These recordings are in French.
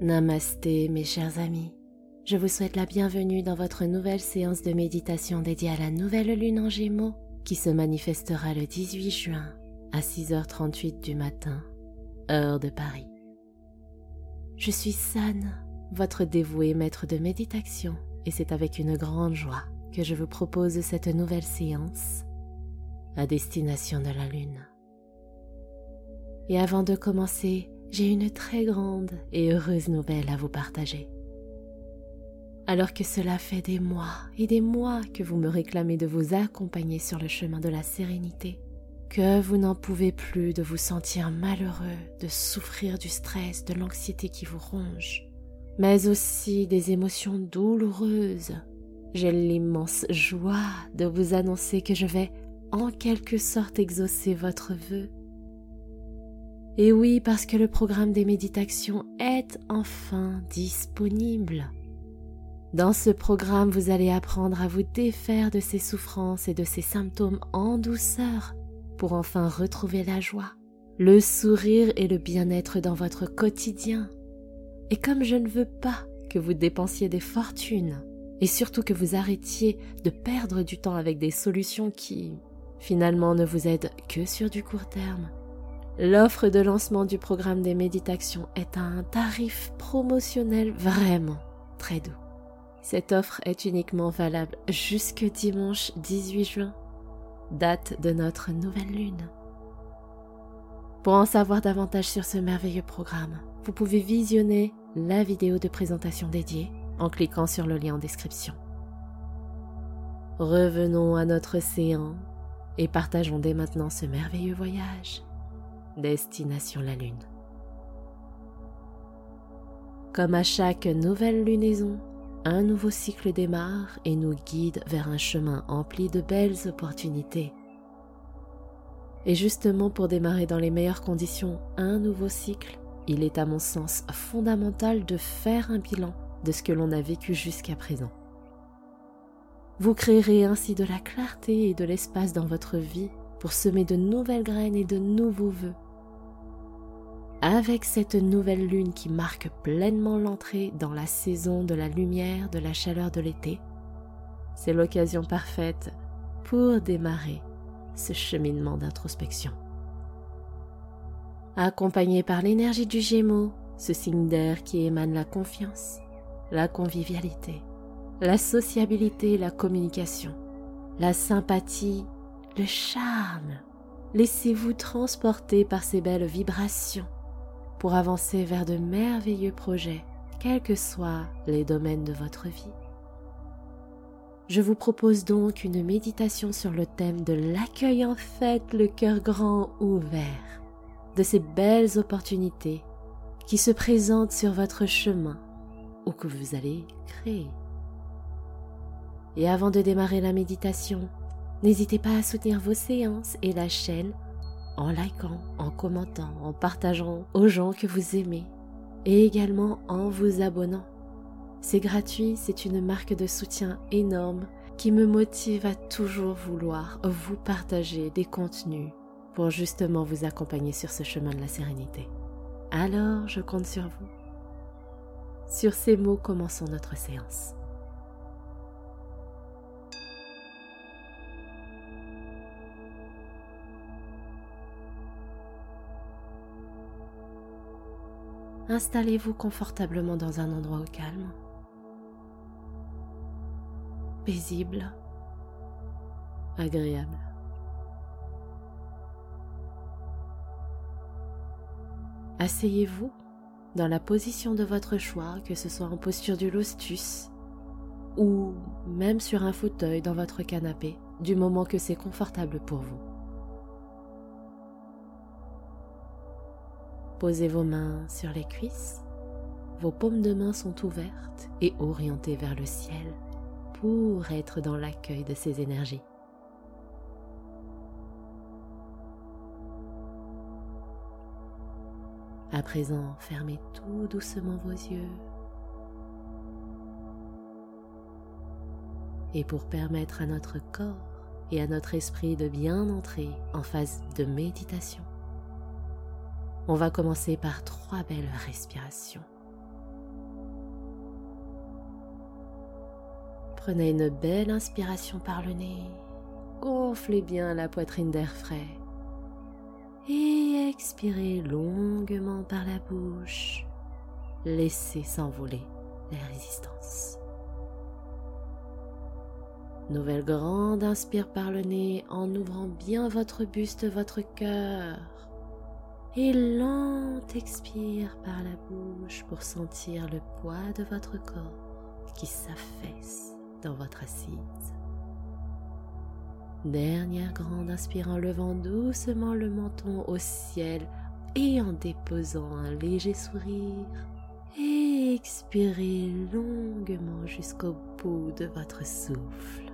Namasté mes chers amis. Je vous souhaite la bienvenue dans votre nouvelle séance de méditation dédiée à la nouvelle lune en Gémeaux qui se manifestera le 18 juin à 6h38 du matin, heure de Paris. Je suis San, votre dévoué maître de méditation, et c'est avec une grande joie que je vous propose cette nouvelle séance à destination de la Lune. Et avant de commencer, j'ai une très grande et heureuse nouvelle à vous partager. Alors que cela fait des mois et des mois que vous me réclamez de vous accompagner sur le chemin de la sérénité, que vous n'en pouvez plus de vous sentir malheureux, de souffrir du stress, de l'anxiété qui vous ronge, mais aussi des émotions douloureuses, j'ai l'immense joie de vous annoncer que je vais en quelque sorte exaucer votre vœu et oui, parce que le programme des méditations est enfin disponible. Dans ce programme, vous allez apprendre à vous défaire de ces souffrances et de ces symptômes en douceur pour enfin retrouver la joie, le sourire et le bien-être dans votre quotidien. Et comme je ne veux pas que vous dépensiez des fortunes et surtout que vous arrêtiez de perdre du temps avec des solutions qui, finalement, ne vous aident que sur du court terme, L'offre de lancement du programme des méditations est à un tarif promotionnel vraiment très doux. Cette offre est uniquement valable jusque dimanche 18 juin, date de notre nouvelle lune. Pour en savoir davantage sur ce merveilleux programme, vous pouvez visionner la vidéo de présentation dédiée en cliquant sur le lien en description. Revenons à notre océan et partageons dès maintenant ce merveilleux voyage destination la Lune. Comme à chaque nouvelle lunaison, un nouveau cycle démarre et nous guide vers un chemin empli de belles opportunités. Et justement pour démarrer dans les meilleures conditions un nouveau cycle, il est à mon sens fondamental de faire un bilan de ce que l'on a vécu jusqu'à présent. Vous créerez ainsi de la clarté et de l'espace dans votre vie pour semer de nouvelles graines et de nouveaux vœux avec cette nouvelle lune qui marque pleinement l'entrée dans la saison de la lumière, de la chaleur de l'été, c'est l'occasion parfaite pour démarrer ce cheminement d'introspection. Accompagné par l'énergie du Gémeaux, ce signe d'air qui émane la confiance, la convivialité, la sociabilité, la communication, la sympathie, le charme. Laissez-vous transporter par ces belles vibrations pour avancer vers de merveilleux projets, quels que soient les domaines de votre vie. Je vous propose donc une méditation sur le thème de l'accueil en fait, le cœur grand ouvert, de ces belles opportunités qui se présentent sur votre chemin ou que vous allez créer. Et avant de démarrer la méditation, n'hésitez pas à soutenir vos séances et la chaîne en likant, en commentant, en partageant aux gens que vous aimez et également en vous abonnant. C'est gratuit, c'est une marque de soutien énorme qui me motive à toujours vouloir vous partager des contenus pour justement vous accompagner sur ce chemin de la sérénité. Alors, je compte sur vous. Sur ces mots, commençons notre séance. Installez-vous confortablement dans un endroit calme, paisible, agréable. Asseyez-vous dans la position de votre choix, que ce soit en posture du lostus ou même sur un fauteuil dans votre canapé, du moment que c'est confortable pour vous. Posez vos mains sur les cuisses. Vos paumes de main sont ouvertes et orientées vers le ciel pour être dans l'accueil de ces énergies. À présent, fermez tout doucement vos yeux. Et pour permettre à notre corps et à notre esprit de bien entrer en phase de méditation, on va commencer par trois belles respirations. Prenez une belle inspiration par le nez, gonflez bien la poitrine d'air frais et expirez longuement par la bouche. Laissez s'envoler la résistance. Nouvelle grande inspire par le nez en ouvrant bien votre buste, votre cœur. Et lente expire par la bouche pour sentir le poids de votre corps qui s'affaisse dans votre assise. Dernière grande inspire en levant doucement le menton au ciel et en déposant un léger sourire. Et expirez longuement jusqu'au bout de votre souffle.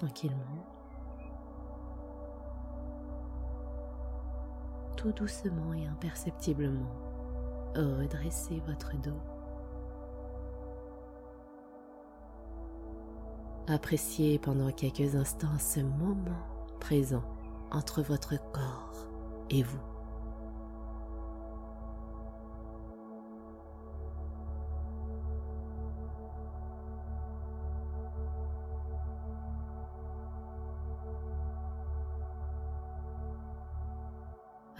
Tranquillement. Tout doucement et imperceptiblement, redressez votre dos. Appréciez pendant quelques instants ce moment présent entre votre corps et vous.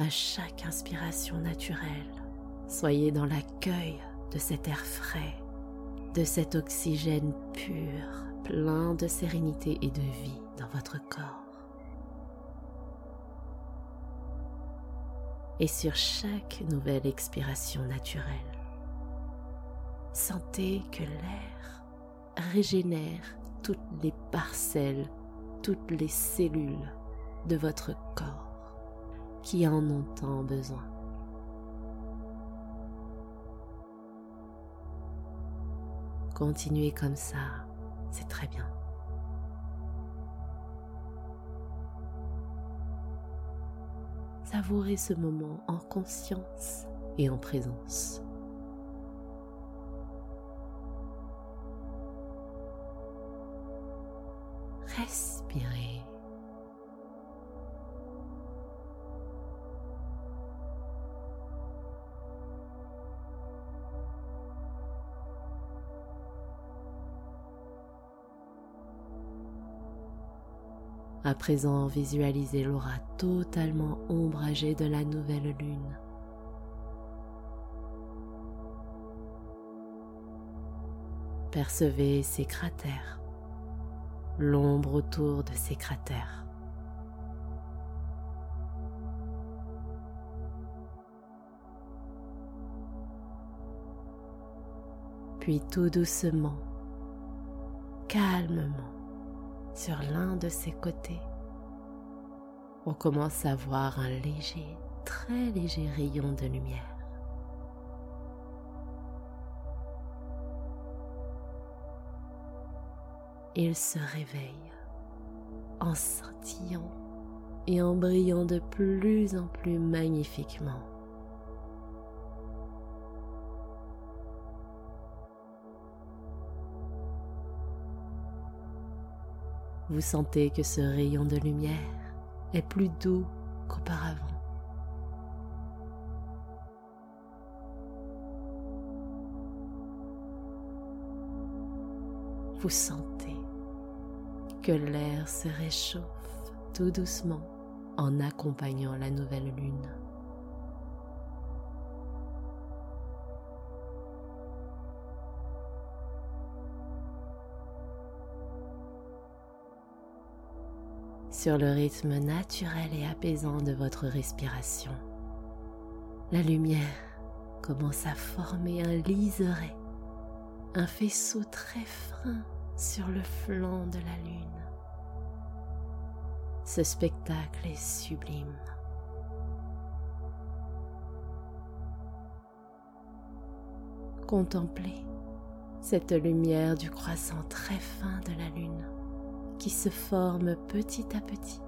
À chaque inspiration naturelle, soyez dans l'accueil de cet air frais, de cet oxygène pur, plein de sérénité et de vie dans votre corps. Et sur chaque nouvelle expiration naturelle, sentez que l'air régénère toutes les parcelles, toutes les cellules de votre corps qui en ont tant besoin. Continuez comme ça, c'est très bien. Savourez ce moment en conscience et en présence. À présent, visualisez l'aura totalement ombragée de la nouvelle lune. Percevez ces cratères, l'ombre autour de ces cratères. Puis tout doucement, calmement, sur l'un de ses côtés, on commence à voir un léger, très léger rayon de lumière. Il se réveille en scintillant et en brillant de plus en plus magnifiquement. Vous sentez que ce rayon de lumière est plus doux qu'auparavant. Vous sentez que l'air se réchauffe tout doucement en accompagnant la nouvelle lune. Sur le rythme naturel et apaisant de votre respiration. La lumière commence à former un liseré, un faisceau très fin sur le flanc de la lune. Ce spectacle est sublime. Contemplez cette lumière du croissant très fin de la lune qui se forme petit à petit.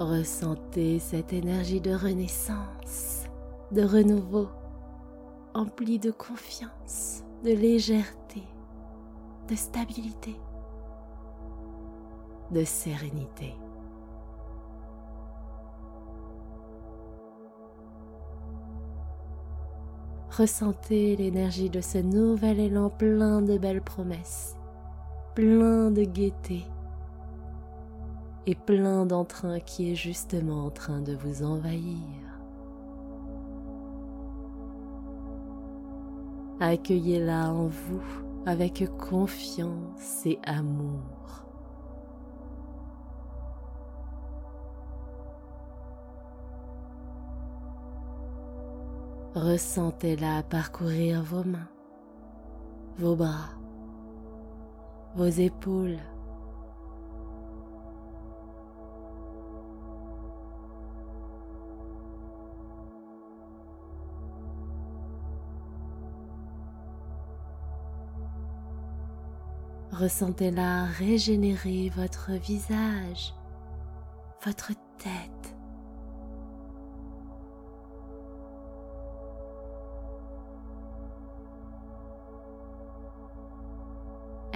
Ressentez cette énergie de renaissance, de renouveau, emplie de confiance, de légèreté, de stabilité. de sérénité. Ressentez l'énergie de ce nouvel élan plein de belles promesses, plein de gaieté et plein d'entrain qui est justement en train de vous envahir. Accueillez-la en vous avec confiance et amour. Ressentez-la parcourir vos mains, vos bras, vos épaules. Ressentez-la régénérer votre visage, votre tête,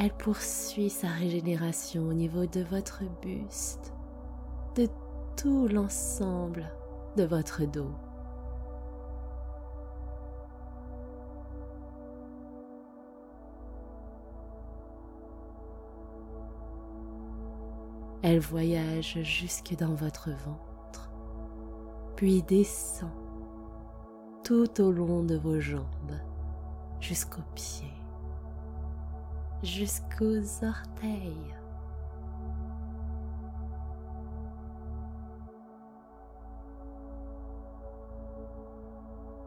elle poursuit sa régénération au niveau de votre buste, de tout l'ensemble de votre dos. Elle voyage jusque dans votre ventre, puis descend tout au long de vos jambes jusqu'aux pieds jusqu'aux orteils.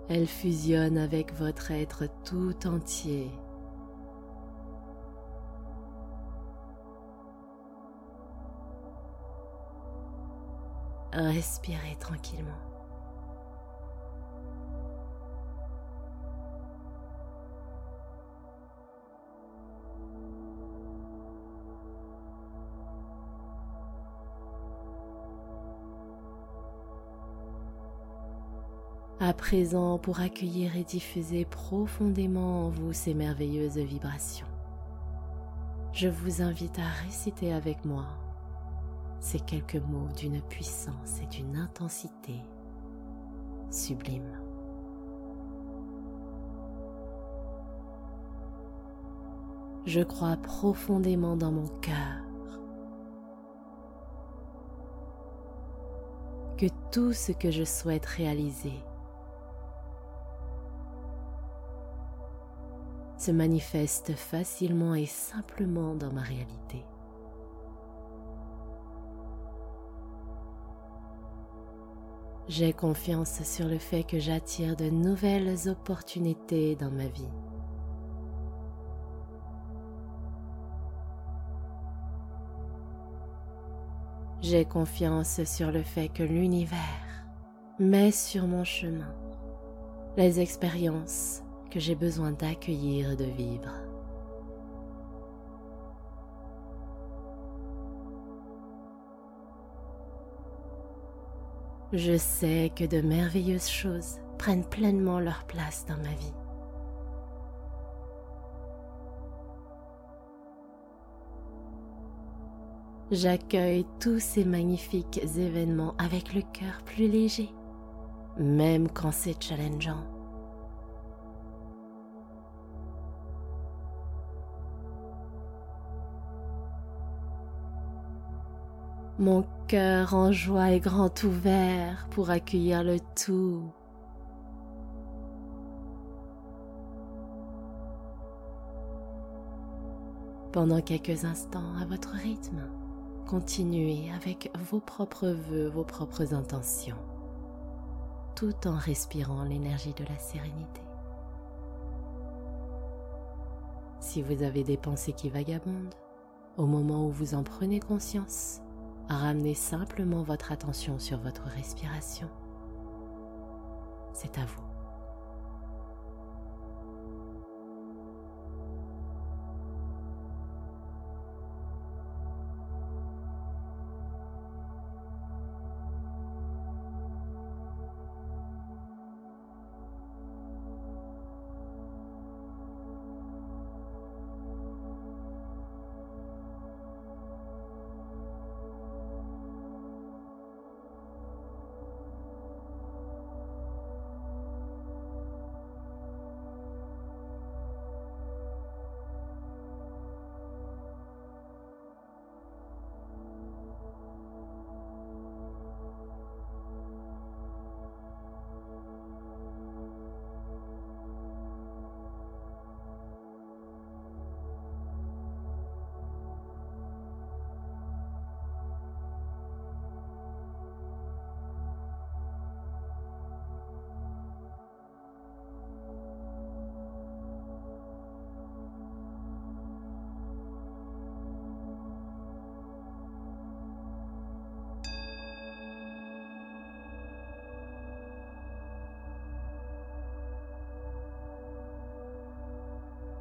Elle fusionne avec votre être tout entier. Respirez tranquillement. À présent, pour accueillir et diffuser profondément en vous ces merveilleuses vibrations, je vous invite à réciter avec moi ces quelques mots d'une puissance et d'une intensité sublime. Je crois profondément dans mon cœur que tout ce que je souhaite réaliser se manifeste facilement et simplement dans ma réalité. J'ai confiance sur le fait que j'attire de nouvelles opportunités dans ma vie. J'ai confiance sur le fait que l'univers met sur mon chemin les expériences que j'ai besoin d'accueillir et de vivre. Je sais que de merveilleuses choses prennent pleinement leur place dans ma vie. J'accueille tous ces magnifiques événements avec le cœur plus léger, même quand c'est challengeant. Mon cœur en joie est grand ouvert pour accueillir le tout. Pendant quelques instants à votre rythme, continuez avec vos propres voeux, vos propres intentions, tout en respirant l'énergie de la sérénité. Si vous avez des pensées qui vagabondent, au moment où vous en prenez conscience, Ramenez simplement votre attention sur votre respiration. C'est à vous.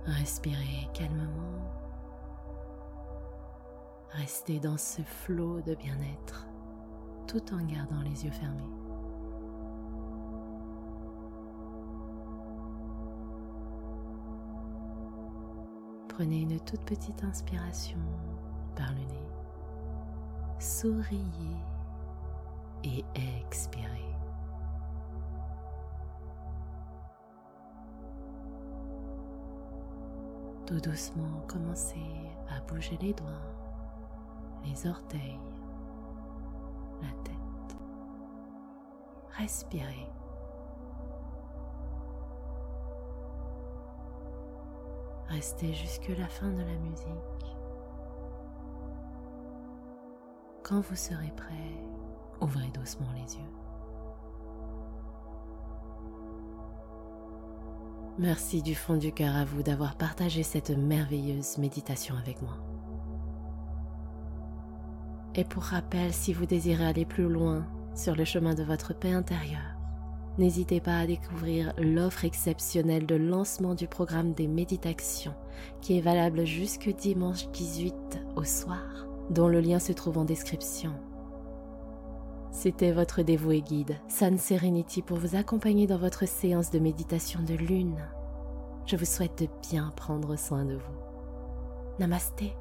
Respirez calmement. Restez dans ce flot de bien-être tout en gardant les yeux fermés. Prenez une toute petite inspiration par le nez. Souriez et expirez. Tout doucement, commencez à bouger les doigts, les orteils, la tête. Respirez. Restez jusque la fin de la musique. Quand vous serez prêt, ouvrez doucement les yeux. Merci du fond du cœur à vous d'avoir partagé cette merveilleuse méditation avec moi. Et pour rappel, si vous désirez aller plus loin sur le chemin de votre paix intérieure, n'hésitez pas à découvrir l'offre exceptionnelle de lancement du programme des méditations qui est valable jusque dimanche 18 au soir, dont le lien se trouve en description. C'était votre dévoué guide, San Serenity, pour vous accompagner dans votre séance de méditation de lune. Je vous souhaite de bien prendre soin de vous. Namasté.